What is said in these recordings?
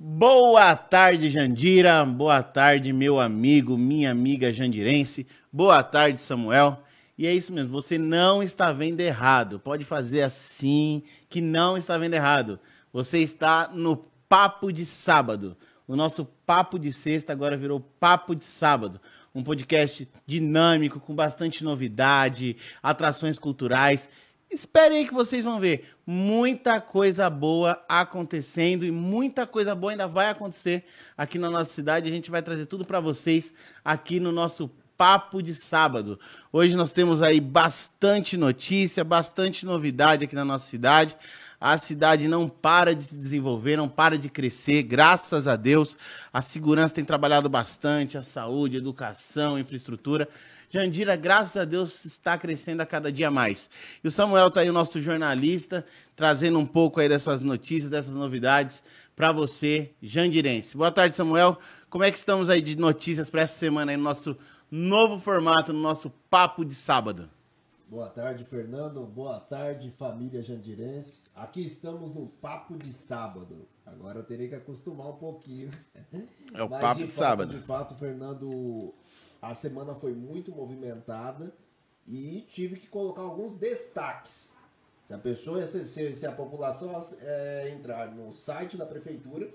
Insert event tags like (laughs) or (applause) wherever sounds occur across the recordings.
Boa tarde, Jandira. Boa tarde, meu amigo, minha amiga jandirense. Boa tarde, Samuel. E é isso mesmo, você não está vendo errado. Pode fazer assim, que não está vendo errado. Você está no Papo de Sábado. O nosso Papo de Sexta agora virou Papo de Sábado. Um podcast dinâmico, com bastante novidade, atrações culturais Esperem aí que vocês vão ver muita coisa boa acontecendo e muita coisa boa ainda vai acontecer aqui na nossa cidade. A gente vai trazer tudo para vocês aqui no nosso Papo de Sábado. Hoje nós temos aí bastante notícia, bastante novidade aqui na nossa cidade. A cidade não para de se desenvolver, não para de crescer, graças a Deus. A segurança tem trabalhado bastante, a saúde, a educação, a infraestrutura. Jandira, graças a Deus, está crescendo a cada dia mais. E o Samuel está aí, o nosso jornalista, trazendo um pouco aí dessas notícias, dessas novidades para você, jandirense. Boa tarde, Samuel. Como é que estamos aí de notícias para essa semana aí no nosso novo formato, no nosso Papo de Sábado? Boa tarde, Fernando. Boa tarde, família jandirense. Aqui estamos no Papo de Sábado. Agora eu terei que acostumar um pouquinho. É o Mas, Papo de, de fato, Sábado. De fato, Fernando, a semana foi muito movimentada e tive que colocar alguns destaques. Se a pessoa, se, se a população é, entrar no site da prefeitura,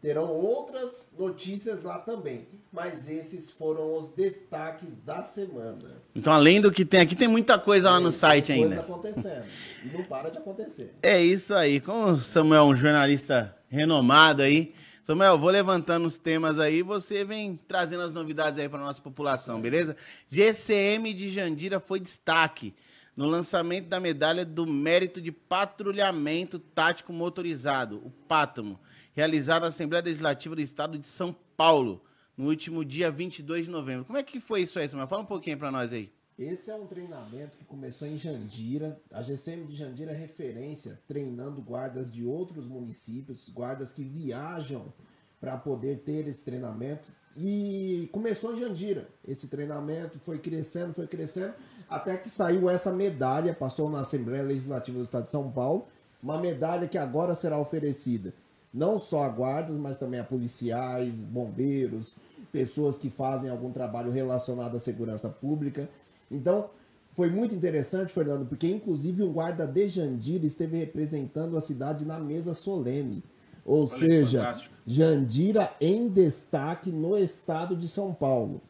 terão outras notícias lá também. Mas esses foram os destaques da semana. Então, além do que tem aqui, tem muita coisa lá no site tem ainda. coisa acontecendo. E não para de acontecer. É isso aí. Como o Samuel é um jornalista renomado aí, Samuel, vou levantando os temas aí, você vem trazendo as novidades aí para nossa população, beleza? GCM de Jandira foi destaque no lançamento da medalha do mérito de patrulhamento tático motorizado, o PATAMO, realizado na Assembleia Legislativa do Estado de São Paulo, no último dia 22 de novembro. Como é que foi isso aí, Samuel? Fala um pouquinho para nós aí. Esse é um treinamento que começou em Jandira. A GCM de Jandira é referência, treinando guardas de outros municípios, guardas que viajam para poder ter esse treinamento. E começou em Jandira. Esse treinamento foi crescendo, foi crescendo, até que saiu essa medalha, passou na Assembleia Legislativa do Estado de São Paulo, uma medalha que agora será oferecida não só a guardas, mas também a policiais, bombeiros, pessoas que fazem algum trabalho relacionado à segurança pública. Então, foi muito interessante, Fernando, porque inclusive o guarda de Jandira esteve representando a cidade na mesa solene. Ou Olha seja, Jandira em destaque no estado de São Paulo.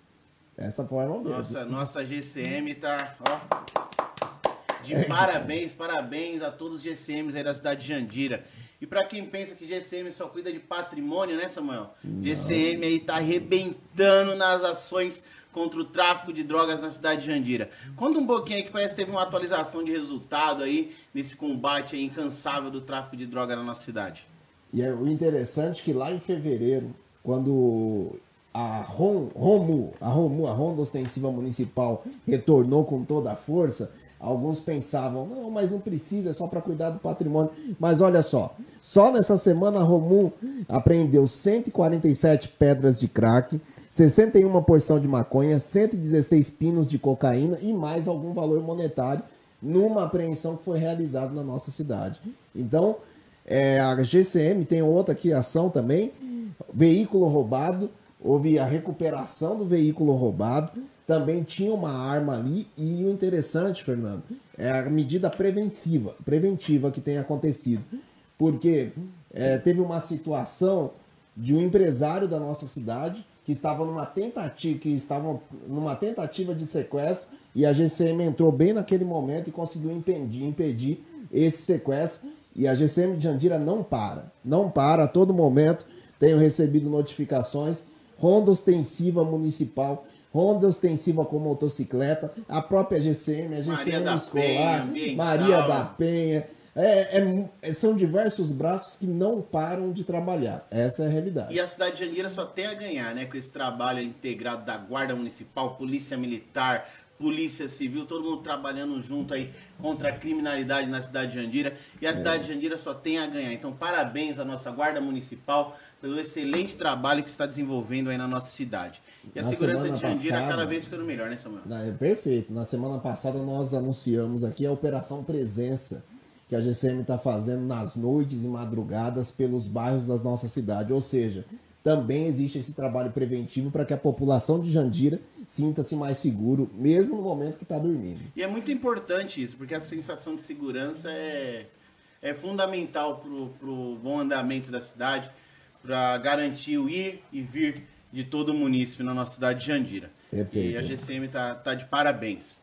Essa forma mesmo. Nossa, nossa GCM tá, ó, de parabéns, parabéns a todos os GCMs aí da cidade de Jandira. E para quem pensa que GCM só cuida de patrimônio, né, Samuel? Não. GCM aí tá arrebentando nas ações contra o tráfico de drogas na cidade de Jandira. Conta um pouquinho aí que parece que teve uma atualização de resultado aí nesse combate aí incansável do tráfico de droga na nossa cidade. E é o interessante que lá em fevereiro, quando a ROM, ROMU, a ROMU, a Ronda Ostensiva Municipal, retornou com toda a força, alguns pensavam, não, mas não precisa, é só para cuidar do patrimônio. Mas olha só, só nessa semana a ROMU apreendeu 147 pedras de crack, 61 porção de maconha, 116 pinos de cocaína e mais algum valor monetário numa apreensão que foi realizada na nossa cidade. Então, é, a GCM tem outra aqui ação também, veículo roubado, houve a recuperação do veículo roubado, também tinha uma arma ali. E o interessante, Fernando, é a medida preventiva, preventiva que tem acontecido, porque é, teve uma situação de um empresário da nossa cidade que estavam numa tentativa, que estavam numa tentativa de sequestro e a GCM entrou bem naquele momento e conseguiu impedir, impedir esse sequestro. E a GCM de Jandira não para, não para a todo momento. Tenho recebido notificações, ronda ostensiva municipal, ronda ostensiva com motocicleta, a própria GCM, a GCM Maria escolar, Penha, Maria da Penha é, é, é, são diversos braços que não param de trabalhar. Essa é a realidade. E a cidade de Jandira só tem a ganhar, né? Com esse trabalho integrado da Guarda Municipal, Polícia Militar, Polícia Civil, todo mundo trabalhando junto aí contra a criminalidade na cidade de Jandira. E a é. cidade de Jandira só tem a ganhar. Então, parabéns à nossa Guarda Municipal pelo excelente trabalho que está desenvolvendo aí na nossa cidade. E a na segurança de Jandira passada, cada vez ficando melhor, né, Samuel? É perfeito. Na semana passada nós anunciamos aqui a Operação Presença que a GCM está fazendo nas noites e madrugadas pelos bairros da nossa cidade. Ou seja, também existe esse trabalho preventivo para que a população de Jandira sinta-se mais seguro, mesmo no momento que está dormindo. E é muito importante isso, porque a sensação de segurança é, é fundamental para o bom andamento da cidade, para garantir o ir e vir de todo o município na nossa cidade de Jandira. Perfeito. E a GCM está tá de parabéns.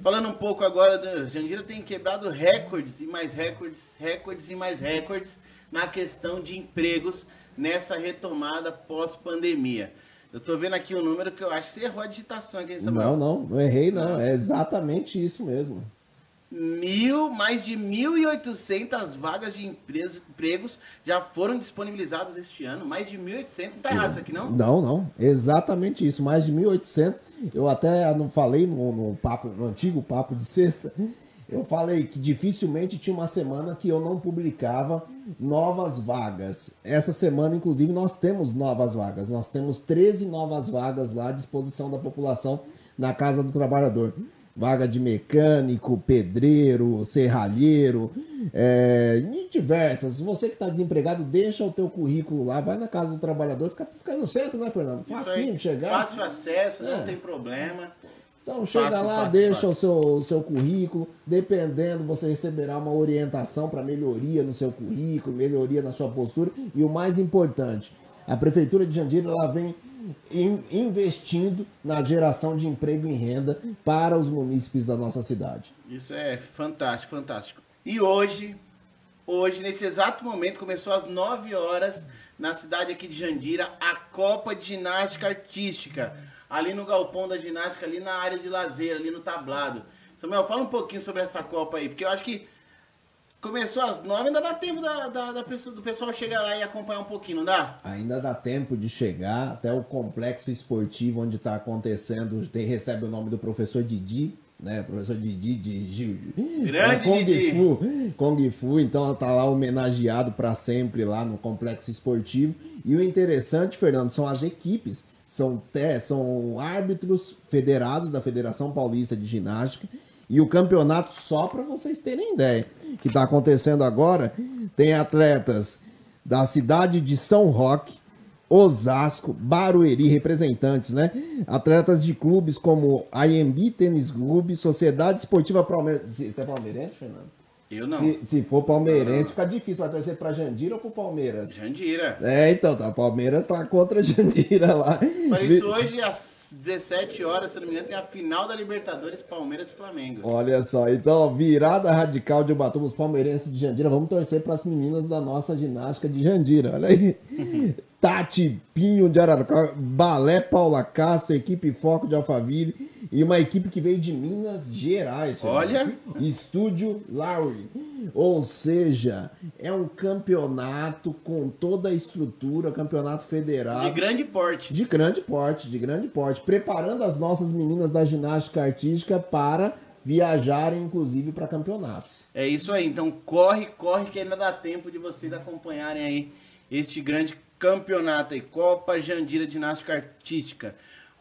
Falando um pouco agora, Jandira tem quebrado recordes e mais recordes, recordes e mais recordes na questão de empregos nessa retomada pós-pandemia. Eu tô vendo aqui um número que eu acho que você errou a digitação aqui. Não, não, não errei não, é exatamente isso mesmo. Mil, mais de 1.800 vagas de empregos já foram disponibilizadas este ano. Mais de 1.800. Não tá errado isso aqui, não? Não, não. Exatamente isso. Mais de 1.800. Eu até não falei no, no, papo, no antigo papo de sexta eu falei que dificilmente tinha uma semana que eu não publicava novas vagas. Essa semana, inclusive, nós temos novas vagas. Nós temos 13 novas vagas lá à disposição da população na Casa do Trabalhador. Vaga de mecânico, pedreiro, serralheiro, é, diversas. Você que está desempregado, deixa o teu currículo lá, vai na Casa do Trabalhador, fica, fica no centro, né, Fernando? Facinho de chegar. Fácil acesso, é. não tem problema. Então chega fácil, lá, fácil, deixa fácil. O, seu, o seu currículo, dependendo, você receberá uma orientação para melhoria no seu currículo, melhoria na sua postura e o mais importante, a prefeitura de Jandira ela vem investindo na geração de emprego e renda para os munícipes da nossa cidade. Isso é fantástico, fantástico. E hoje, hoje nesse exato momento começou às 9 horas na cidade aqui de Jandira a Copa de Ginástica Artística ali no galpão da ginástica, ali na área de lazer, ali no tablado. Samuel, fala um pouquinho sobre essa Copa aí, porque eu acho que começou às nove, ainda dá tempo da, da, da do pessoal chegar lá e acompanhar um pouquinho, não dá? Ainda dá tempo de chegar até o complexo esportivo onde está acontecendo, tem, recebe o nome do professor Didi, né? Professor Didi de, Grande Kung Didi. Fu, Kung Fu, então ela tá lá homenageado para sempre lá no complexo esportivo. E o interessante, Fernando, são as equipes são, te, são árbitros federados da Federação Paulista de Ginástica. E o campeonato, só para vocês terem ideia, que está acontecendo agora, tem atletas da cidade de São Roque, Osasco, Barueri, representantes, né? Atletas de clubes como IMB Tênis Clube, Sociedade Esportiva Palmeiras. Você é palmeirense, Fernando? Eu não. Se, se for palmeirense, não. fica difícil. Vai torcer pra Jandira ou pro Palmeiras? Jandira. É, então, tá. Palmeiras tá contra Jandira lá. Para isso, hoje, às 17 horas, se não me engano, tem a final da Libertadores Palmeiras e Flamengo. Olha só, então, virada radical de Ubatuba, os palmeirenses de Jandira. Vamos torcer para as meninas da nossa ginástica de Jandira. Olha aí. (laughs) Tati Pinho de Araraquara, Balé Paula Castro, equipe Foco de Alphaville e uma equipe que veio de Minas Gerais. Olha! Estúdio Lowry. Ou seja, é um campeonato com toda a estrutura, campeonato federal. De grande porte. De grande porte, de grande porte. Preparando as nossas meninas da ginástica artística para viajarem, inclusive, para campeonatos. É isso aí. Então corre, corre, que ainda dá tempo de vocês acompanharem aí este grande campeonato aí, Copa Jandira Ginástica Artística.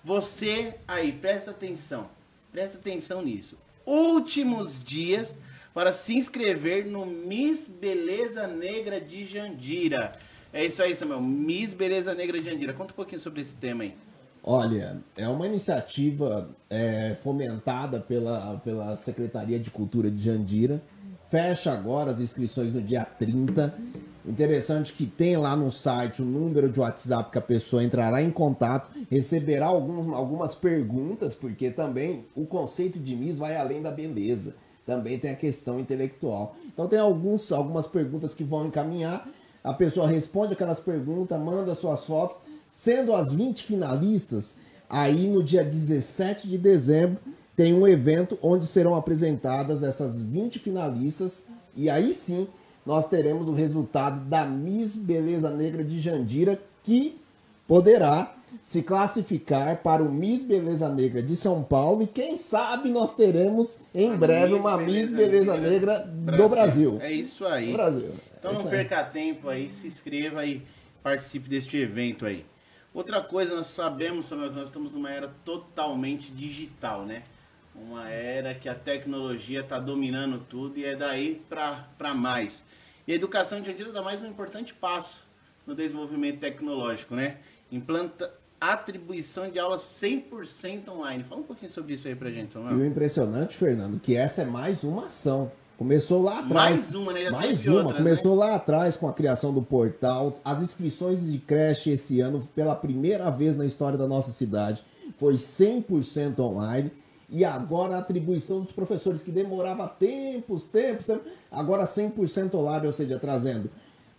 Você aí, presta atenção, presta atenção nisso. Últimos dias para se inscrever no Miss Beleza Negra de Jandira. É isso aí, Samuel. Miss Beleza Negra de Jandira. Conta um pouquinho sobre esse tema aí. Olha, é uma iniciativa é, fomentada pela, pela Secretaria de Cultura de Jandira. Fecha agora as inscrições no dia 30 Interessante que tem lá no site o número de WhatsApp que a pessoa entrará em contato, receberá algum, algumas perguntas, porque também o conceito de Miss vai além da beleza. Também tem a questão intelectual. Então tem alguns, algumas perguntas que vão encaminhar. A pessoa responde aquelas perguntas, manda suas fotos. Sendo as 20 finalistas, aí no dia 17 de dezembro tem um evento onde serão apresentadas essas 20 finalistas. E aí sim nós teremos o resultado da Miss Beleza Negra de Jandira, que poderá se classificar para o Miss Beleza Negra de São Paulo e quem sabe nós teremos em a breve Miss uma Miss Beleza, Negra, do Brasil. É isso aí. Brasil. Então é não perca aí. tempo aí, se inscreva e participe deste evento aí. Outra coisa, nós sabemos, Samuel, que nós estamos numa era totalmente digital, né? Uma era que a tecnologia está dominando tudo e é daí para mais. E a educação de Jandira dá mais um importante passo no desenvolvimento tecnológico, né? Implanta atribuição de aulas 100% online. Fala um pouquinho sobre isso aí pra gente, Samuel. E o impressionante, Fernando, que essa é mais uma ação. Começou lá atrás. Mais uma, né? Já mais uma. outras, Começou lá atrás com a criação do portal. As inscrições de creche esse ano, pela primeira vez na história da nossa cidade, foi 100% online. E agora a atribuição dos professores, que demorava tempos, tempos, tempos agora 100% online, ou seja, trazendo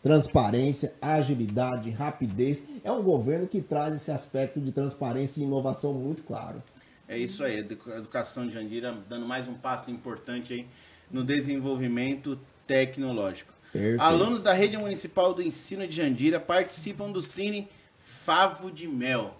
transparência, agilidade, rapidez. É um governo que traz esse aspecto de transparência e inovação muito claro. É isso aí, a educação de Jandira dando mais um passo importante aí no desenvolvimento tecnológico. Perfeito. Alunos da Rede Municipal do Ensino de Jandira participam do Cine Favo de Mel.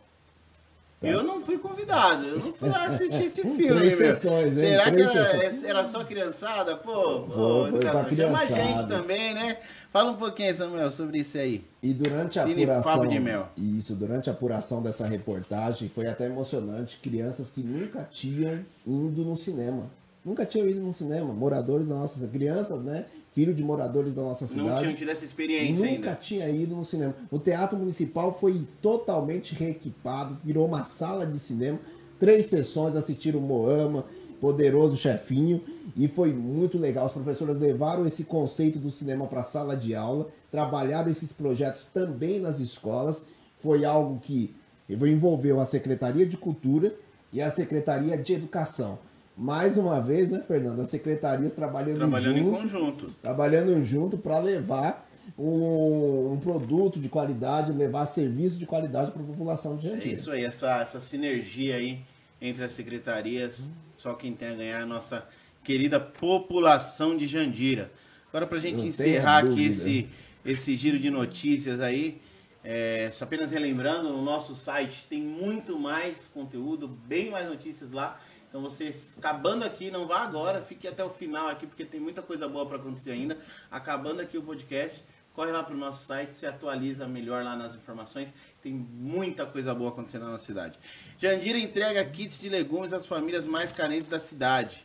Tá. Eu não fui convidado, eu não fui lá assistir esse (laughs) filme. Três sessões, hein? Será Três que era, sessões. era só criançada? Pô, pô, Foi, foi educação, chama a gente também, né? Fala um pouquinho, Samuel, sobre isso aí. E durante a Cine apuração. Favo de Mel. Isso, durante a apuração dessa reportagem, foi até emocionante. Crianças que nunca tinham ido no cinema. Nunca tinham ido no cinema. Moradores da nossa crianças, né? Filho de moradores da nossa cidade. Não tinham tido essa experiência Nunca ainda. tinha ido no cinema. O Teatro Municipal foi totalmente reequipado, virou uma sala de cinema. Três sessões assistiram Moama, Poderoso Chefinho, e foi muito legal. As professoras levaram esse conceito do cinema para a sala de aula, trabalharam esses projetos também nas escolas. Foi algo que envolveu a Secretaria de Cultura e a Secretaria de Educação. Mais uma vez, né, Fernando? As secretarias trabalhando, Trabalhando em junto conjunto. trabalhando junto para levar um, um produto de qualidade, levar serviço de qualidade para a população de É Jandira. isso aí, essa, essa sinergia aí entre as secretarias, só quem tem a ganhar é a nossa querida população de Jandira. Agora, para a gente Não encerrar aqui esse, esse giro de notícias aí, é, só apenas relembrando, no nosso site tem muito mais conteúdo, bem mais notícias lá. Então você acabando aqui, não vá agora, fique até o final aqui, porque tem muita coisa boa para acontecer ainda. Acabando aqui o podcast, corre lá para o nosso site, se atualiza melhor lá nas informações. Tem muita coisa boa acontecendo na nossa cidade. Jandira entrega kits de legumes às famílias mais carentes da cidade.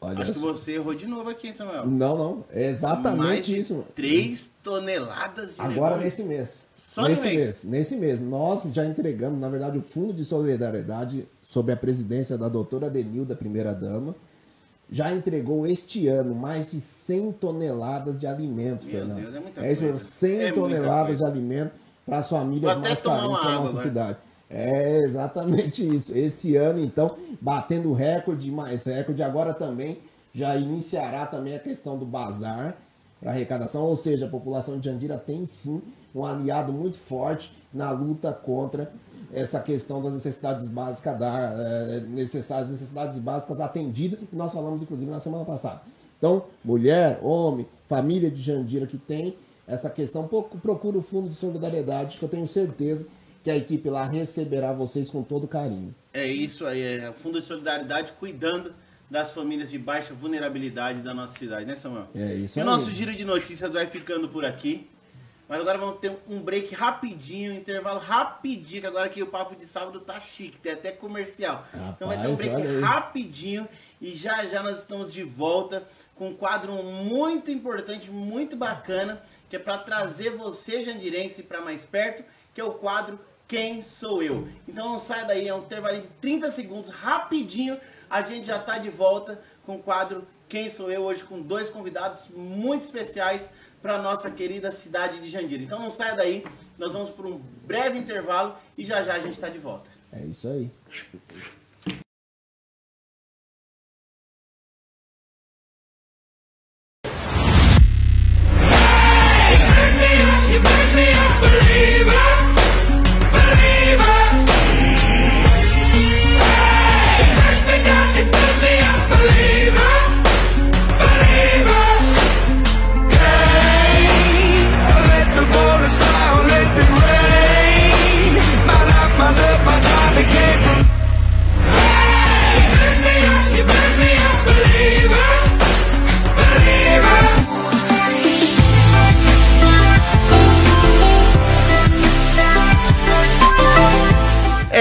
Olha Acho que você errou de novo aqui, hein, Samuel? Não, não. É exatamente isso. 3 toneladas de Agora legumes. nesse mês. Só nesse mês? mês. Nesse mês. Nós já entregamos, na verdade, o Fundo de Solidariedade, sob a presidência da doutora Denilda, primeira-dama, já entregou este ano mais de 100 toneladas de alimento, Meu Fernando. Deus, é muita isso mesmo, coisa. 100 É toneladas de alimento para as famílias mais carentes da nossa agora. cidade. É exatamente isso. Esse ano, então, batendo recorde, mas recorde agora também já iniciará também a questão do bazar para arrecadação, ou seja, a população de Jandira tem sim um aliado muito forte na luta contra essa questão das necessidades básicas da eh, necessárias necessidades básicas atendidas que nós falamos inclusive na semana passada. Então, mulher, homem, família de Jandira que tem essa questão, pro- procura o fundo de solidariedade que eu tenho certeza que a equipe lá receberá vocês com todo carinho. É isso aí, é o Fundo de Solidariedade cuidando das famílias de baixa vulnerabilidade da nossa cidade, né, Samuel? É isso E o aí. nosso giro de notícias vai ficando por aqui. Mas agora vamos ter um break rapidinho, um intervalo rapidinho, que agora que o papo de sábado tá chique, tem até comercial. então vai ter um Rapaz, break rapidinho e já já nós estamos de volta com um quadro muito importante, muito bacana, que é para trazer você, Jandirense, para mais perto, que é o quadro Quem Sou Eu. Então não sai daí, é um intervalo de 30 segundos, rapidinho, a gente já tá de volta com o quadro Quem Sou Eu, hoje com dois convidados muito especiais para nossa querida cidade de Jandira. Então não saia daí, nós vamos por um breve intervalo e já já a gente está de volta. É isso aí.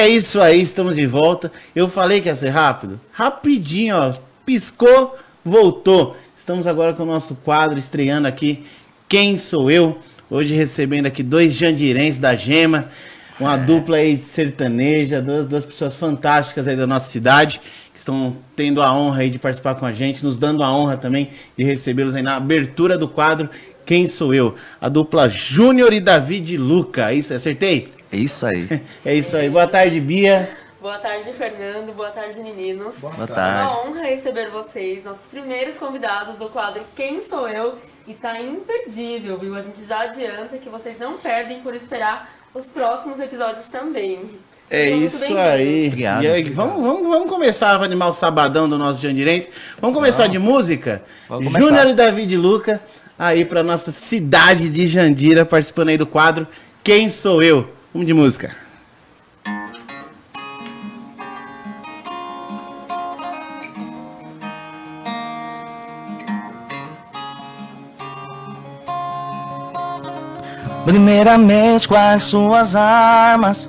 É isso aí, estamos de volta. Eu falei que ia ser rápido. Rapidinho, ó. Piscou, voltou. Estamos agora com o nosso quadro estreando aqui. Quem sou eu? Hoje recebendo aqui dois jandirenses da Gema. Uma dupla aí sertaneja, duas, duas pessoas fantásticas aí da nossa cidade, que estão tendo a honra aí de participar com a gente, nos dando a honra também de recebê-los aí na abertura do quadro Quem Sou Eu? A dupla Júnior e David Luca. Isso, acertei? É isso aí. (laughs) É isso aí. Boa tarde, Bia. Boa tarde, Fernando. Boa tarde, meninos. Boa É tarde. uma honra receber vocês, nossos primeiros convidados do quadro Quem Sou Eu? E tá imperdível, viu? A gente já adianta que vocês não perdem por esperar os próximos episódios também. É muito isso aí. Obrigado, E aí, obrigado. vamos, vamos, vamos começar a animar o sabadão do nosso Jandirense. Vamos começar de música? Vamos começar. Júnior e David Luca, aí pra nossa cidade de Jandira, participando aí do quadro Quem Sou Eu? Vamos de música. Primeiramente, quais suas armas?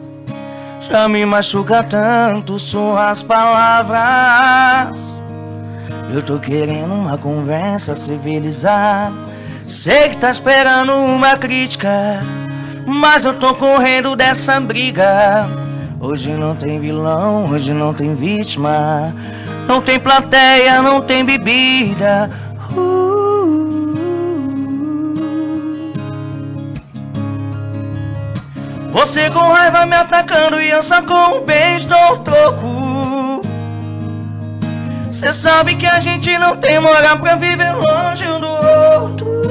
Já me machuca tanto suas palavras. Eu tô querendo uma conversa civilizada. Sei que tá esperando uma crítica, mas eu tô correndo dessa briga. Hoje não tem vilão, hoje não tem vítima. Não tem plateia, não tem bebida. Uh. Você com raiva me atacando e eu só com um beijo dou troco. Cê sabe que a gente não tem moral pra viver longe um do outro.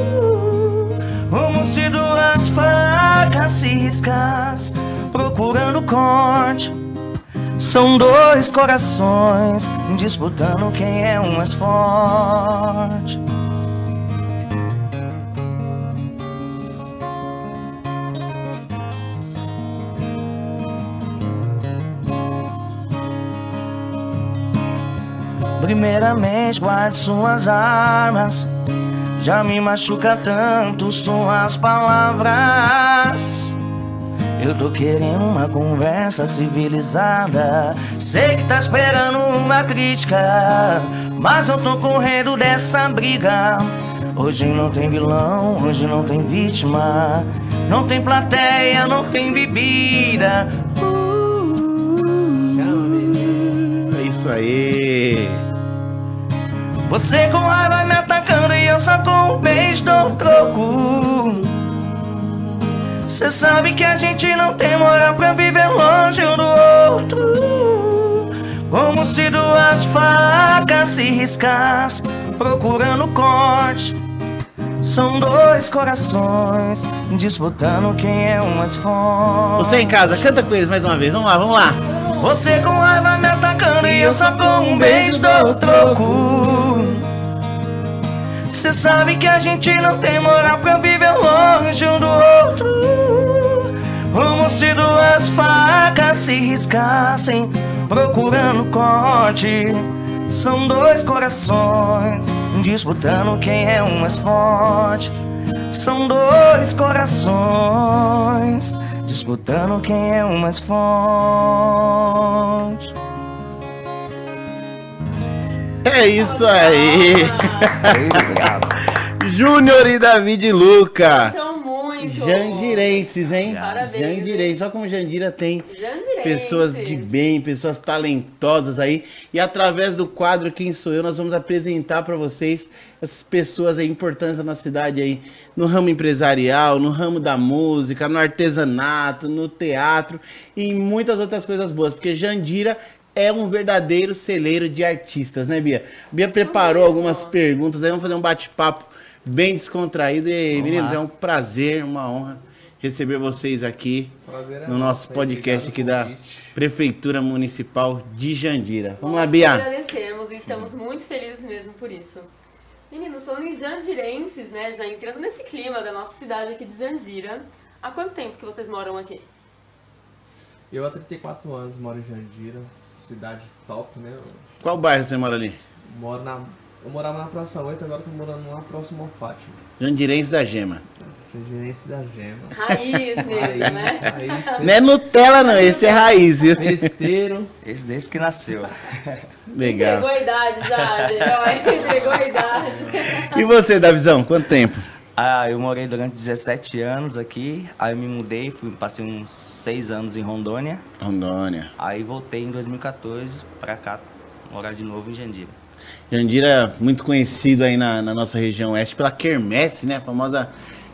Como se duas facas se riscassem, procurando corte. São dois corações disputando quem é o mais forte. Primeiramente, guarde suas armas. Já me machuca tanto suas palavras. Eu tô querendo uma conversa civilizada. Sei que tá esperando uma crítica, mas eu tô correndo dessa briga. Hoje não tem vilão, hoje não tem vítima. Não tem plateia, não tem bebida. É isso aí. Você com raiva me atacando e eu só com um beijo dou um troco. Cê sabe que a gente não tem moral pra viver longe um do outro. Como se duas facas se riscassem, procurando corte. São dois corações disputando quem é o mais forte. Você em casa, canta com eles mais uma vez. Vamos lá, vamos lá. Você com raiva me atacando e eu só com um beijo dou troco. Cê sabe que a gente não tem moral pra viver longe um do outro. Como se duas facas se riscassem, procurando corte. São dois corações disputando quem é o mais forte. São dois corações disputando quem é o mais forte. É isso aí. Júnior e David Luca. Então, muito. Jandirenses, hein? Parabéns, Jandirenses. Só como Jandira tem pessoas de bem, pessoas talentosas aí. E através do quadro Quem Sou Eu, nós vamos apresentar para vocês essas pessoas aí importantes da nossa cidade aí, no ramo empresarial, no ramo da música, no artesanato, no teatro e em muitas outras coisas boas, porque Jandira é um verdadeiro celeiro de artistas, né, Bia? Bia preparou mesmo. algumas perguntas aí, vamos fazer um bate-papo bem descontraído. E, Vamos meninos, lá. é um prazer, uma honra receber vocês aqui é no nosso podcast aqui da. Prefeitura Municipal de Jandira. Vamos lá, Bia. agradecemos e estamos muito felizes mesmo por isso. Meninos, falando em jandirenses, né, já entrando nesse clima da nossa cidade aqui de Jandira, há quanto tempo que vocês moram aqui? Eu há 34 anos moro em Jandira, cidade top, né? Qual bairro você mora ali? moro na. Eu morava na Praça 8, agora tô morando lá próximo ao Fátima. Jandirense da Gema. Jandirense da gema. Raiz mesmo, né? Raiz, Não é Nutella, não. Esse é raiz, viu? festeiro. Esse desde que nasceu. Legal. Entregou a idade já, Entregou a idade. E você, Davizão, quanto tempo? Ah, eu morei durante 17 anos aqui, aí eu me mudei, fui, passei uns 6 anos em Rondônia, Rondônia. aí voltei em 2014 pra cá, morar de novo em Jandira. Jandira muito conhecido aí na, na nossa região oeste pela quermesse, né? A famosa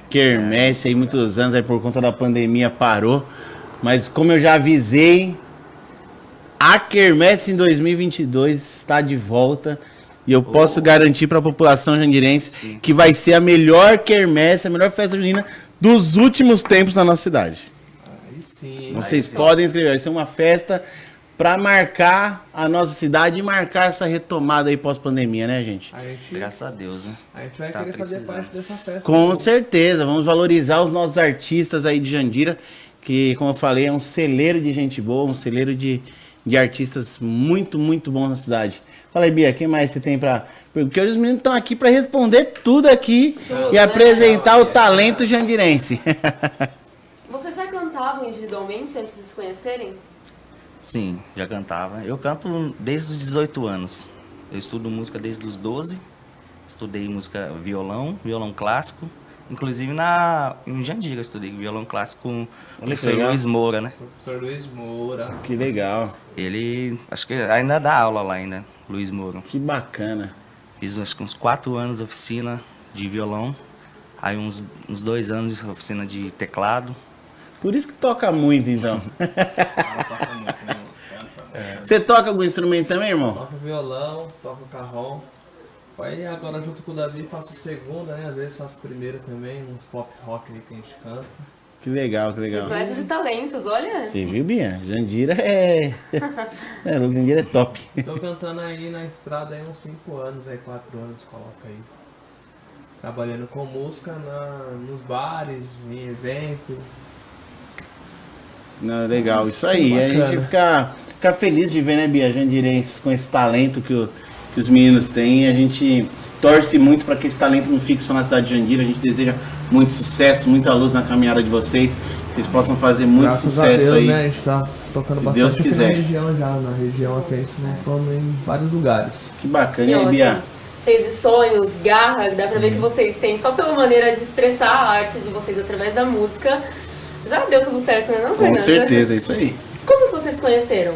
quermesse aí, muitos anos aí por conta da pandemia parou. Mas como eu já avisei, a quermesse em 2022 está de volta. E eu posso garantir para a população jandirense que vai ser a melhor quermesse, a melhor festa junina dos últimos tempos na nossa cidade. Aí sim. Vocês podem escrever, vai ser uma festa para marcar a nossa cidade e marcar essa retomada aí pós-pandemia, né, gente? A gente, Graças a Deus, né? a gente vai Tá querer fazer precisando. parte dessa festa. Com né? certeza, vamos valorizar os nossos artistas aí de Jandira, que, como eu falei, é um celeiro de gente boa, um celeiro de, de artistas muito, muito bons na cidade. Fala aí, Bia, quem mais você tem pra. Porque hoje os meninos estão aqui pra responder tudo aqui Tudo, e né? apresentar o talento jandirense. (laughs) Vocês já cantavam individualmente antes de se conhecerem? Sim, já cantava. Eu canto desde os 18 anos. Eu estudo música desde os 12. Estudei música violão, violão clássico. Inclusive na, em Jandira eu estudei violão clássico com o professor legal. Luiz Moura, né? Professor Luiz Moura. que legal, Ele, acho que ainda dá aula lá ainda, Luiz Moura. que bacana. Fiz acho que uns quatro anos de oficina de violão. Aí uns, uns dois anos de oficina de teclado. Por isso que toca muito, então. (laughs) Você toca algum instrumento também, irmão? Toca violão, toca carrom. Aí agora junto com o Davi faço segunda, né? Às vezes faço primeira também, uns pop rock aí que a gente canta. Que legal, que legal. Repleto de talentos, olha. Você viu, Bia? Jandira é. (laughs) é Jandira é top. Tô cantando aí na estrada aí uns 5 anos, aí 4 anos, coloca aí. Trabalhando com música na, nos bares, em evento. Não, legal, isso aí. A Bacana. gente fica, fica feliz de ver, né, Bia, Jandirenses com esse talento que, o- que os meninos têm. A gente torce muito para que esse talento não fique só na cidade de Jandira. A gente deseja muito sucesso, muita luz na caminhada de vocês. Que vocês possam fazer muito Graças a sucesso Deus, aí. né? A gente tá tocando Se bastante Deus quiser. na região já, na região aqui a gente né, come em vários lugares. Que bacana, Que hein, Bia? Cheios de sonhos, garra, dá pra ver que vocês têm, só pela maneira de expressar a arte de vocês através da música. Já deu tudo certo, né, não, Com Fernanda? certeza, é isso aí. Como que vocês conheceram?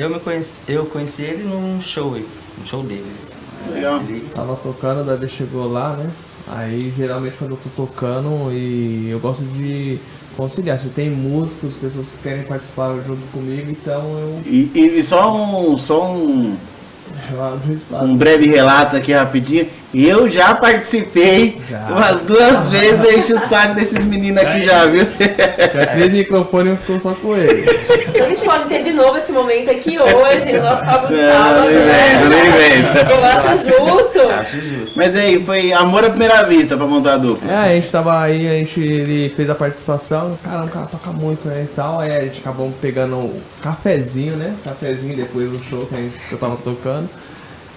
Eu, me conheci, eu conheci ele num show, aí, num show dele. Legal. Ele- Tava tocando, o Davi chegou lá, né? Aí geralmente quando eu tô tocando e eu gosto de conciliar. Se tem músicos, pessoas que querem participar junto comigo, então eu, E, e- e só um, só um, um breve relato aqui rapidinho. Eu já participei Já. umas duas (laughs) vezes, eu encho o saco desses meninos aqui já, viu? Já três microfones eu fico só com ele. (laughs) Então a gente pode ter de novo esse momento aqui hoje, no nosso papo de Não, sábado, nem né? vem, nem vem. Eu acho justo. Acho justo. Mas aí, foi amor à primeira vista pra montar a dupla. É, a gente tava aí, a gente ele fez a participação, caramba, o cara toca muito, né, e tal, aí a gente acabou pegando um cafezinho, né, cafezinho depois do show que, a gente, que eu tava tocando,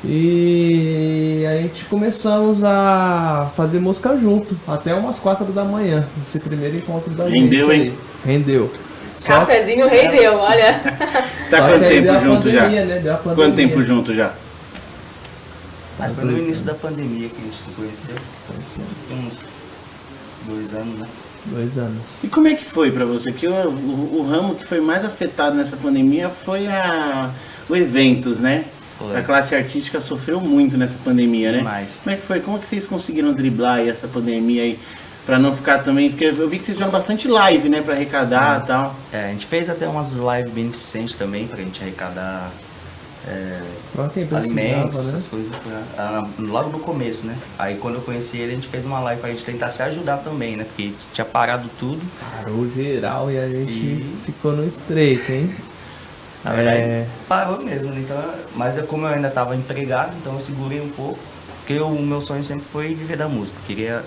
e a gente começamos a fazer música junto, até umas quatro da manhã, esse primeiro encontro da Rendeu, gente hein? aí. Rendeu. Só, Cafezinho rei deu, olha. (laughs) Tá só quanto tempo junto já? pandemia, Né, deu a pandemia. Quanto tempo junto já? Foi no início da pandemia que a gente se conheceu. Tem uns dois anos, né? Dois anos. E como é que foi pra você? Que o, o- o ramo que foi mais afetado nessa pandemia foi a, o eventos, né? Foi. A classe artística sofreu muito nessa pandemia, né? Demais. Como é que foi? Como é que vocês conseguiram driblar aí essa pandemia aí? Pra não ficar também. Porque eu vi que vocês fizeram bastante live, né? Pra arrecadar e tal. É, a gente fez até umas lives beneficentes também pra gente arrecadar é, alimentos, né? essas coisas. pra- ah, logo no começo, né? Aí quando eu conheci ele, a gente fez uma live pra gente tentar se ajudar também, né? Porque tinha parado tudo. Parou geral e a gente E- ficou no estreito, hein? (laughs) Na verdade, É. parou mesmo, né? Então, mas eu, como eu ainda estava empregado, então eu segurei um pouco. Porque o meu sonho sempre foi viver da música. Eu queria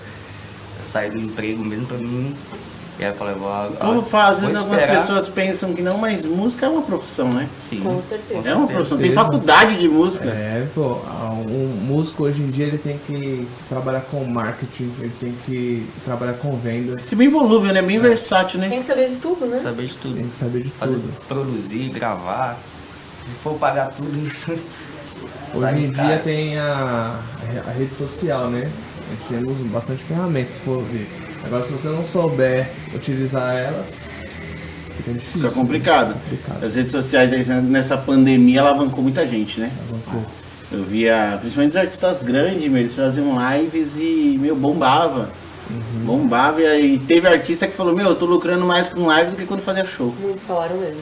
sair do emprego mesmo pra mim E aí eu falei, vou, Como faz? Às vou vezes algumas pessoas pensam que não, mas música é uma profissão, né? Sim, Com certeza. É uma profissão. Tem faculdade de música. É, pô, um músico hoje em dia ele tem que trabalhar com marketing, ele tem que trabalhar com vendas, Se bem volúvel, né? Bem versátil, né? Tem que saber de tudo, né? Saber de tudo. tem que saber de Fazer, tudo. produzir, gravar. Se for pagar tudo (laughs) isso. Hoje em dia tem a, a rede social, né? A gente temos bastante ferramentas, se for ver. Agora, se você não souber utilizar elas, fica difícil. Fica complicado. complicado. As redes sociais nessa pandemia alavancou muita gente, né? Alavancou. Eu via, principalmente os artistas grandes, eles faziam lives e, meu, bombava. Uhum. Bombava. E aí teve artista que falou, meu, eu tô lucrando mais com live do que quando fazia show. Muitos falaram mesmo.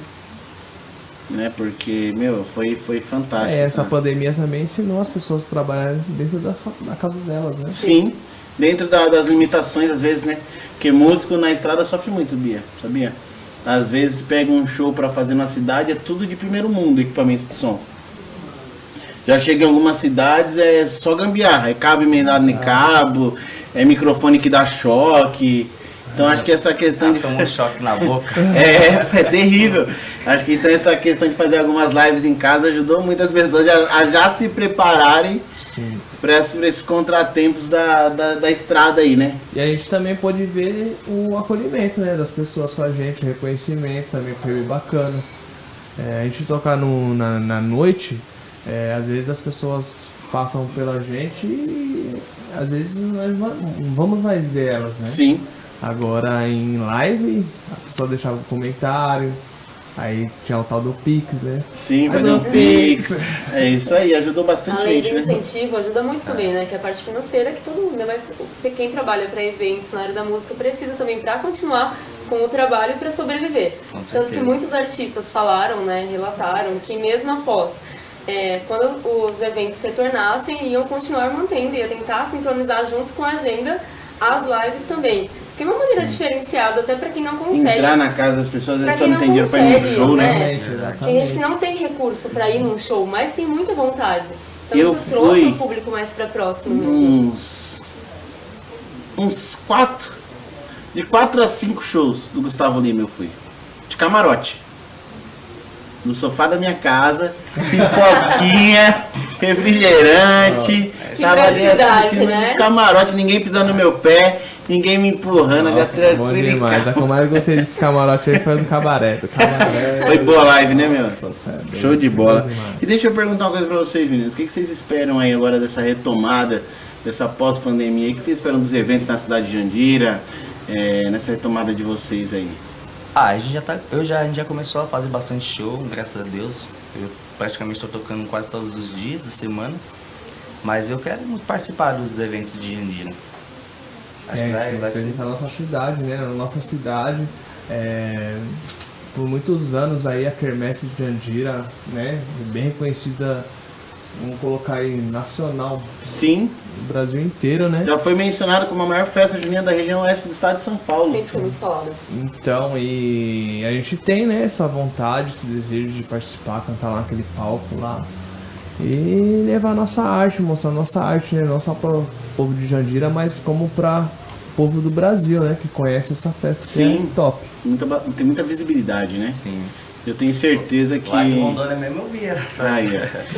Né? Porque, meu, foi, foi fantástico. É, essa né? pandemia também ensinou as pessoas a trabalharem dentro da, sua, da casa delas, né? Sim, dentro da- das limitações, às vezes, né? Porque músico na estrada sofre muito, Bia, sabia? Às vezes pega um show pra fazer na cidade, é tudo de primeiro mundo, equipamento de som. Já chega em algumas cidades, é só gambiarra, é cabo emendado em cabo, é microfone que dá choque. Então acho que essa questão de. Toma um choque na boca. (laughs) É, é terrível. Acho que então essa questão de fazer algumas lives em casa ajudou muitas pessoas já- a já se prepararem para esses contratempos da, da, da estrada aí, né? E a gente também pode ver o acolhimento né, das pessoas com a gente, o reconhecimento também foi bacana. É, a gente tocar no, na, na noite, é, às vezes as pessoas passam pela gente e às vezes nós vamos mais ver elas, né? Sim. Agora em live, a pessoa deixava um comentário, aí tinha o tal do Pix, né? Sim, Faz fazer um pix. pix. É isso aí, ajudou bastante Além gente, do né? incentivo, ajuda muito também, né? Que é a parte financeira que todo mundo, ainda mais quem trabalha para eventos na área da música, precisa também para continuar com o trabalho e para sobreviver. Tanto que muitos artistas falaram, né, relataram que mesmo após é, quando os eventos retornassem, iam continuar mantendo, ia tentar sincronizar junto com a agenda as lives também. Que é uma maneira diferenciada até para quem não consegue. Entrar na casa das pessoas, Pra a quem pessoa não tem dinheiro pra ir no consegue, show, né? né? Exatamente. Tem gente que não tem recurso para ir num show, mas tem muita vontade. Então Eu isso trouxe o público mais para próximo mesmo. Uns. Uns quatro. De quatro a cinco shows do Gustavo Lima eu fui. De camarote. No sofá da minha casa, pipoquinha, (laughs) refrigerante. Que tava ali né? camarote, ninguém pisando no meu pé, ninguém me empurrando, ali Nossa, bom tranquilo. em demais. A casa. que eu mais gostei desse camarote aí foi do cabaré. Do cabaré. Foi boa a live, né, meu? Nossa, é Show de bola. bom. E deixa eu perguntar uma coisa pra vocês, meninos. O que que vocês esperam aí agora dessa retomada, dessa pós-pandemia? O que vocês esperam dos eventos na cidade de Jandira, é, nessa retomada de vocês aí? Ah, a gente já tá. Eu já, a gente já começou a fazer bastante show, graças a Deus. Eu praticamente estou tocando quase todos os dias da semana. Mas eu quero participar dos eventos de Jandira. Acho É, que vai, a gente vai ser. nossa cidade, né? A nossa cidade. é, por muitos anos aí a Quermesse de Jandira, né? Bem reconhecida, vamos colocar aí, nacional Sim, no Brasil inteiro, né? já foi mencionado como a maior festa junina da região oeste do estado de São Paulo. Sempre foi muito falado. Então, e a gente tem, né, essa vontade, esse desejo de participar, cantar lá naquele palco lá. E levar a nossa arte, mostrar a nossa arte, né? Não só para o povo de Jandira, mas como para o povo do Brasil, né? Que conhece essa festa que Sim. é top. Muita tem muita visibilidade, né? Sim. Eu tenho certeza que. Lá em Rondônia mesmo eu via. Aí.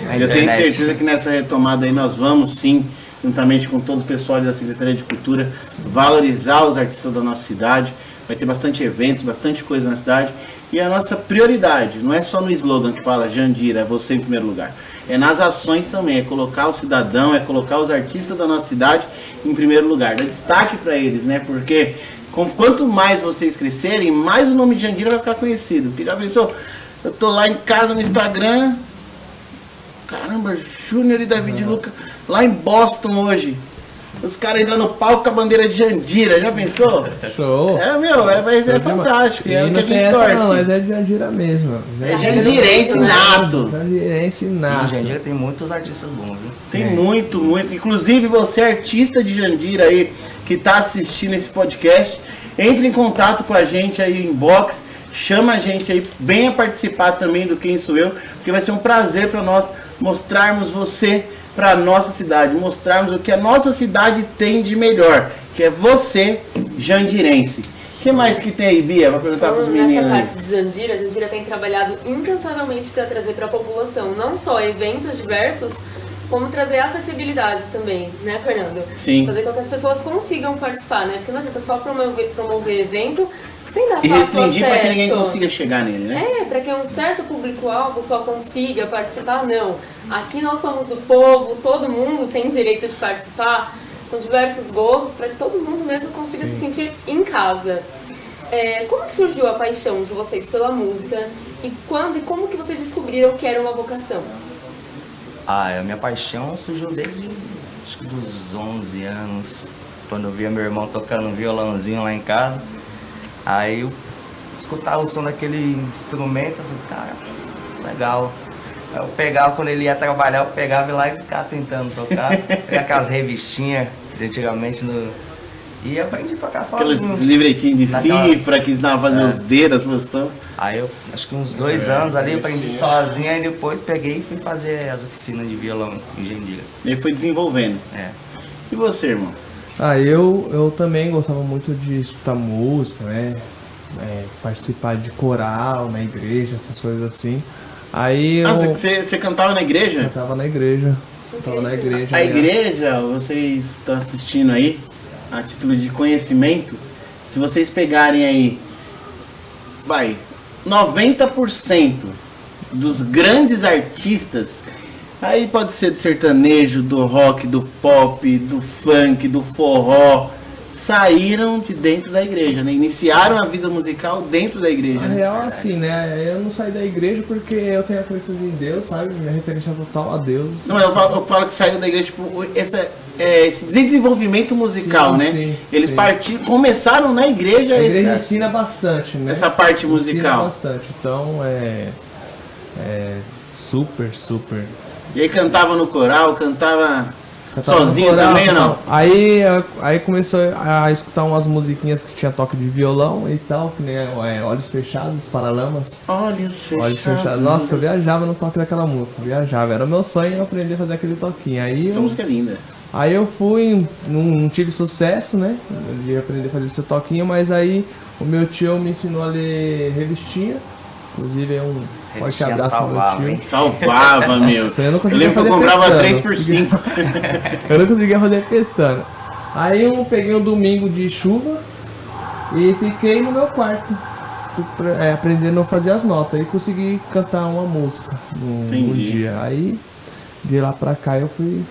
Na Eu tenho certeza que nessa retomada aí nós vamos sim, juntamente com todo o pessoal da Secretaria de Cultura, valorizar os artistas da nossa cidade. Vai ter bastante eventos, bastante coisa na cidade. E a nossa prioridade não é só no slogan que fala Jandira, é você em primeiro lugar. É nas ações também, é colocar o cidadão, é colocar os artistas da nossa cidade em primeiro lugar. Dar destaque para eles, né? Porque com- quanto mais vocês crescerem, mais o nome de Jandira vai ficar conhecido. Porque já pensou? Eu tô lá em casa no Instagram, Caramba, Júnior e David Luca lá em Boston hoje. Os caras entram no palco com a bandeira de Jandira, já pensou? Show! É, meu, é, Show demais. fantástico. É o que a tem gente torce. não, mas é de Jandira mesmo. É jandirense nato. Jandirense Em nato. Jandira tem muitos artistas bons, viu? Tem muito, muito. Inclusive você, artista de Jandira aí, que está assistindo esse podcast, entre em contato com a gente aí em box, chama a gente aí, venha participar também do Quem Sou Eu, porque vai ser um prazer para nós mostrarmos você para nossa cidade, mostrarmos o que a nossa cidade tem de melhor, que é você, jandirense. O que mais que tem aí, Bia? Vou perguntar Falando nessa meninos. aí. parte de Jandira, a Jandira tem trabalhado incansavelmente para trazer para a população não só eventos diversos, como trazer acessibilidade também, né, Fernando? Sim. Fazer com que as pessoas consigam participar, né? Porque não adianta só promover, promover evento sem dar E fácil acesso. pra que ninguém consiga chegar nele, né? É, para que um certo público-alvo só consiga participar, não. Aqui nós somos do povo, todo mundo tem direito de participar, com diversos gostos, para que todo mundo mesmo consiga se sentir em casa. É, como surgiu a paixão de vocês pela música e quando e como que vocês descobriram que era uma vocação? Ah, a minha paixão surgiu desde acho que dos 11 anos, quando eu via meu irmão tocando um violãozinho lá em casa. Aí eu escutava o som daquele instrumento, eu falei, cara, legal. Aí Eu pegava, quando ele ia trabalhar, eu pegava e lá e ficava tentando tocar. (laughs) Pegava aquelas revistinhas de antigamente no. E aprendi a tocar Aqueles sozinho. livretinhos de cifra que ensinava a fazer É. os dedos, as posições. Aí eu, acho que uns dois anos ali, eu aprendi sozinho, aí depois peguei e fui fazer as oficinas de violão em Jandira. E aí foi desenvolvendo. É. E você, irmão? Ah, eu, eu também gostava muito de escutar música, né? É, participar de coral na igreja, essas coisas assim. Aí eu, Ah, você, você- você cantava na igreja? eu tava na igreja. Eu tava na igreja. A né? igreja, vocês estão assistindo aí, a título de conhecimento, se vocês pegarem aí, vai, 90% dos grandes artistas, aí pode ser do sertanejo, do rock, do pop, do funk, do forró, saíram de dentro da igreja, né? Iniciaram a vida musical dentro da igreja. Na né? real, assim, né? Eu não saí da igreja porque eu tenho a crença em Deus, sabe? Minha referência total a Deus. Não, eu falo, eu falo que saiu da igreja, tipo, essa, é, esse desenvolvimento musical, Sim, né? sim, Eles sim. partiram, começaram na igreja, A igreja ensina bastante, né? essa parte Ensina musical. bastante. Então, é. É. Super, super. E aí cantava no coral, cantava, sozinho coral, também ou não? Aí, aí começou a escutar umas musiquinhas que tinha toque de violão e tal, que nem é, Olhos Fechados, Paralamas. Olhos fechados. Olhos Fechados. Nossa, eu viajava no toque daquela música, viajava. Era o meu sonho aprender a fazer aquele toquinho. Aí Essa eu, música é linda. aí eu fui, não, não tive sucesso, né? De aprender a fazer esse toquinho, mas aí o meu tio me ensinou a ler revistinha. Inclusive é um forte abraço pro meu salvava, tio. (laughs) Salvava, meu. Nossa, eu não eu lembro que eu comprava pestana, 3 por não 5. (laughs) Eu não conseguia fazer pestana. Aí eu peguei um domingo de chuva e fiquei no meu quarto. é, aprendendo a fazer as notas. E consegui cantar uma música Entendi. dia. Aí de lá pra cá eu fui.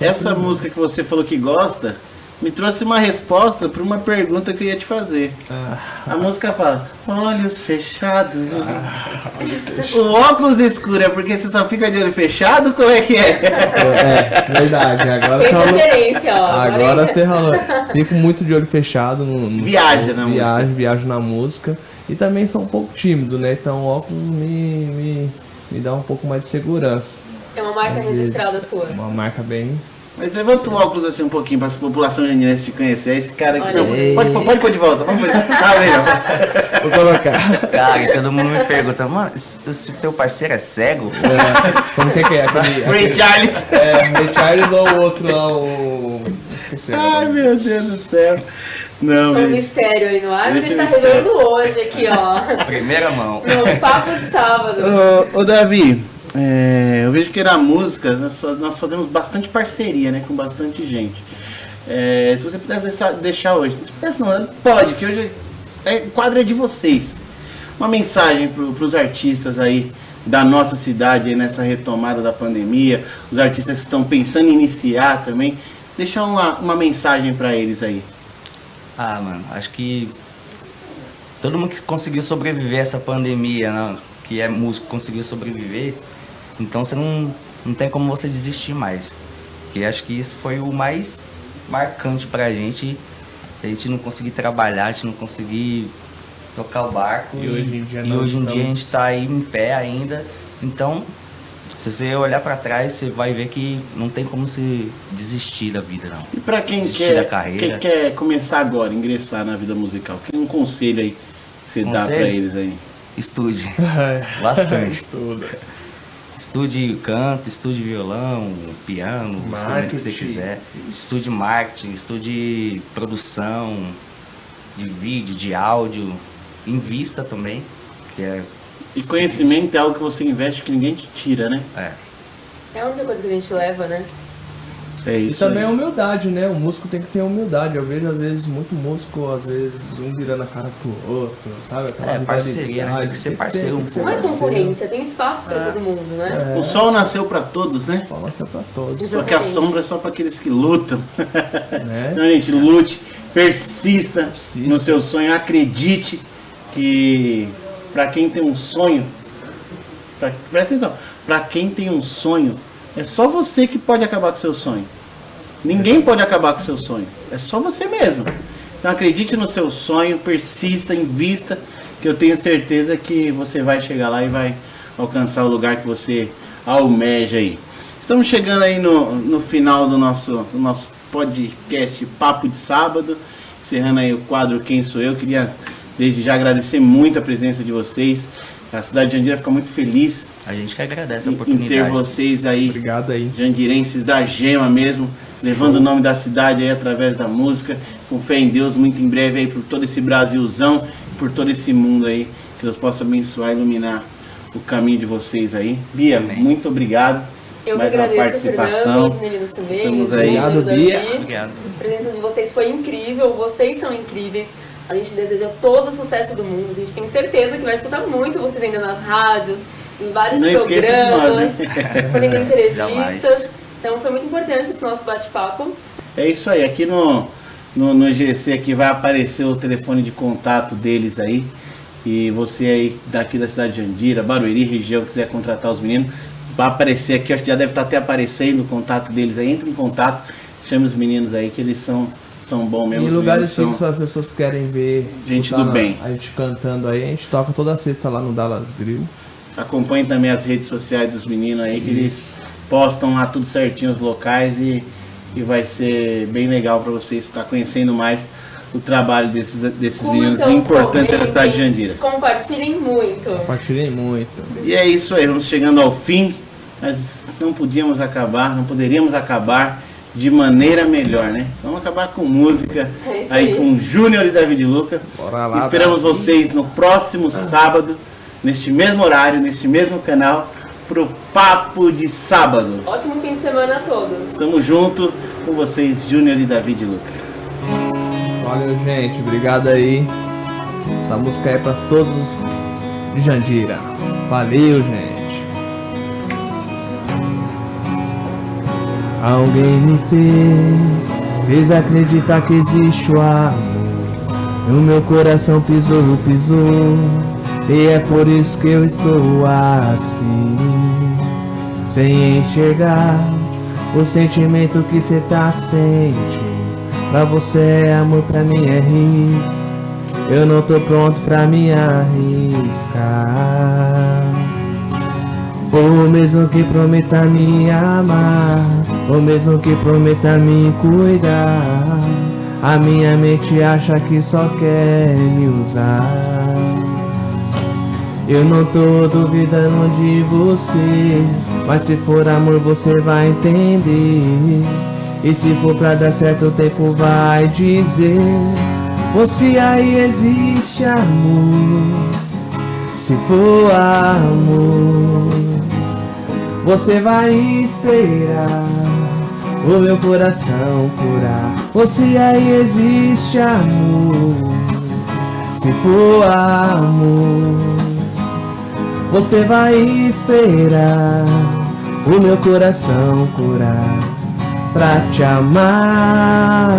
Essa música que você falou que gosta, me trouxe uma resposta para uma pergunta que eu ia te fazer. Ah. A música fala, olhos fechados. O óculos escuro é porque você só fica de olho fechado? Como é que é? É, verdade. Agora Tem você falou. referência, ó. Agora você falou. Fico muito de olho fechado no, no Viaja som, na viajo, viajo na música. E também sou um pouco tímido, né? Então o óculos me, me, me dá um pouco mais de segurança. É uma marca Às vezes. registrada sua. Uma marca bem. Mas levanta o óculos assim um pouquinho para a população jandirense te conhecer. É esse cara aqui. Não, pode, pode, pode pôr de volta. Pode pôr de volta. Ah, melhor. Vou colocar. Cara, e todo mundo me pergunta, mano, esse teu parceiro é cego? É, como que é que é? Aquele, Ray aquele, Charles. é, Ray Charles ou o outro lá, o. Esqueci. Ai, agora. meu Deus do céu. Não, Só um meu. mistério aí no ar, mas ele tá revelando hoje aqui, ó. Primeira mão. No papo de sábado. Ô, ô, Davi, é, eu vejo que na música nós, fa- nós fazemos bastante parceria, né? Com bastante gente. É, se você pudesse deixar, deixar hoje, se pudesse não, pode, que hoje é quadra é de vocês. Uma mensagem para os artistas aí da nossa cidade aí nessa retomada da pandemia, os artistas que estão pensando em iniciar também, deixar uma, uma mensagem para eles aí. Ah, mano, acho que todo mundo que conseguiu sobreviver a essa pandemia, que é músico, conseguiu sobreviver, então você não, não tem como você desistir mais. Porque acho que isso foi o mais marcante pra gente, a gente não conseguir trabalhar, a gente não conseguir tocar o barco. E hoje em dia e hoje em dia a estamos- gente tá aí em pé ainda. Então, se você olhar pra trás, você vai ver que não tem como se desistir da vida, não. E para quem Desistir quer, da carreira. quem quer começar agora, ingressar na vida musical, que um conselho aí que você dá Conselho? para eles aí? Estude. (laughs) É. Bastante. (laughs) Tudo. Estude canto, estude violão, piano, o instrumento que você quiser. Estude marketing, estude produção. de vídeo, de áudio, invista também. Que é, E conhecimento é algo que você investe que ninguém te tira, né? é, É a única coisa que a gente leva, né? É E isso. também aí. a humildade, né? O músico tem que ter humildade. Eu vejo às vezes muito músico, às vezes um virando a cara pro outro, sabe? Aquela É, parceria, né? Tem que ser parceiro tem Não é parceiro. concorrência, tem espaço pra todo mundo, né? O sol nasceu pra todos, né? Fala-se pra todos, Só que a sombra é só pra aqueles que lutam. né? (laughs) Então, gente, lute, persista, Persista. no seu sonho, acredite que pra quem tem um sonho, pra, presta atenção, pra quem tem um sonho, é só você que pode acabar com seu sonho. Ninguém pode acabar com seu sonho, é só você mesmo. Então acredite no seu sonho, persista, invista, que eu tenho certeza que você vai chegar lá e vai alcançar o lugar que você almeja aí. Estamos chegando aí no, no final do nosso, do nosso podcast Papo de Sábado, encerrando aí o quadro Quem Sou Eu. Queria desde já agradecer muito a presença de vocês. A cidade de Jandira fica muito feliz a gente que agradece a em, em ter oportunidade. vocês aí Obrigado aí. jandirenses da Gema mesmo, levando o nome da cidade aí através da música, com fé em Deus, muito em breve aí por todo esse Brasilzão, por todo esse mundo aí, que Deus possa abençoar e iluminar o caminho de vocês aí. Bia, Amém. muito obrigado. Eu que mais uma agradeço, Fernando, participação. os meninos também. Estamos aí. Obrigado, Bia. Obrigado. A presença de vocês foi incrível, vocês são incríveis. A gente deseja todo o sucesso do mundo. A gente tem certeza que vai escutar muito vocês ainda nas rádios, em vários Não nós, programas, (laughs) né? fazendo entrevistas. Então foi muito importante esse nosso bate-papo. É isso aí, aqui no, no, no GC aqui vai aparecer o telefone de contato deles aí. E você aí daqui da cidade de Andira, Barueri, região, quiser contratar os meninos, vai aparecer aqui, acho que já deve estar até aparecendo o contato deles aí, entre em contato, chame os meninos aí que eles são, são bons mesmo. Em os lugares meninos fixos as pessoas querem ver Gente do na- bem. A gente cantando aí, a gente toca toda sexta lá no Dallas Grill. Acompanhe também as redes sociais dos meninos aí, que eles postam lá tudo certinho os locais e, e vai ser bem legal para vocês estar conhecendo mais o trabalho desses, desses meninos Curtam, importantes da cidade de comentem, Jandira. Compartilhem muito. Compartilhei muito. E é isso aí, vamos chegando ao fim. Mas não podíamos acabar, não poderíamos acabar de maneira melhor, né? Vamos acabar com música É aí aí. com Júnior e David Luca. Bora lá, Esperamos Davi. vocês no próximo sábado, neste mesmo horário, neste mesmo canal, pro Papo de Sábado. Ótimo fim de semana a todos. Tamo junto com vocês, Júnior e David Luca. Valeu, gente. Obrigado aí. Essa música é pra todos os de Jandira. Valeu, gente. Alguém me fez, fez acreditar que existe o amor. No meu coração pisou, pisou. E é por isso que eu estou assim, sem enxergar o sentimento que cê tá sentindo. Pra você é amor, pra mim é risco. Eu não tô pronto pra me arriscar. Ou mesmo que prometa me amar, ou mesmo que prometa me cuidar. A minha mente acha que só quer me usar. Eu não tô duvidando de você, mas se for amor você vai entender. E se for pra dar certo o tempo vai dizer. Ou se aí existe amor, se for amor, você vai esperar o meu coração curar. Se aí existe amor, se for amor, você vai esperar o meu coração curar pra te amar.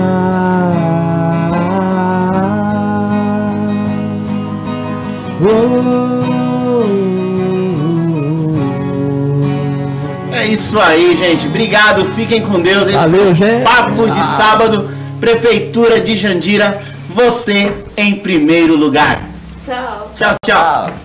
Oh. É isso aí, gente. Obrigado, fiquem com Deus. Esse Valeu, gente. Papo de sábado, Prefeitura de Jandira. Você em primeiro lugar. Tchau. Tchau, tchau. Tchau.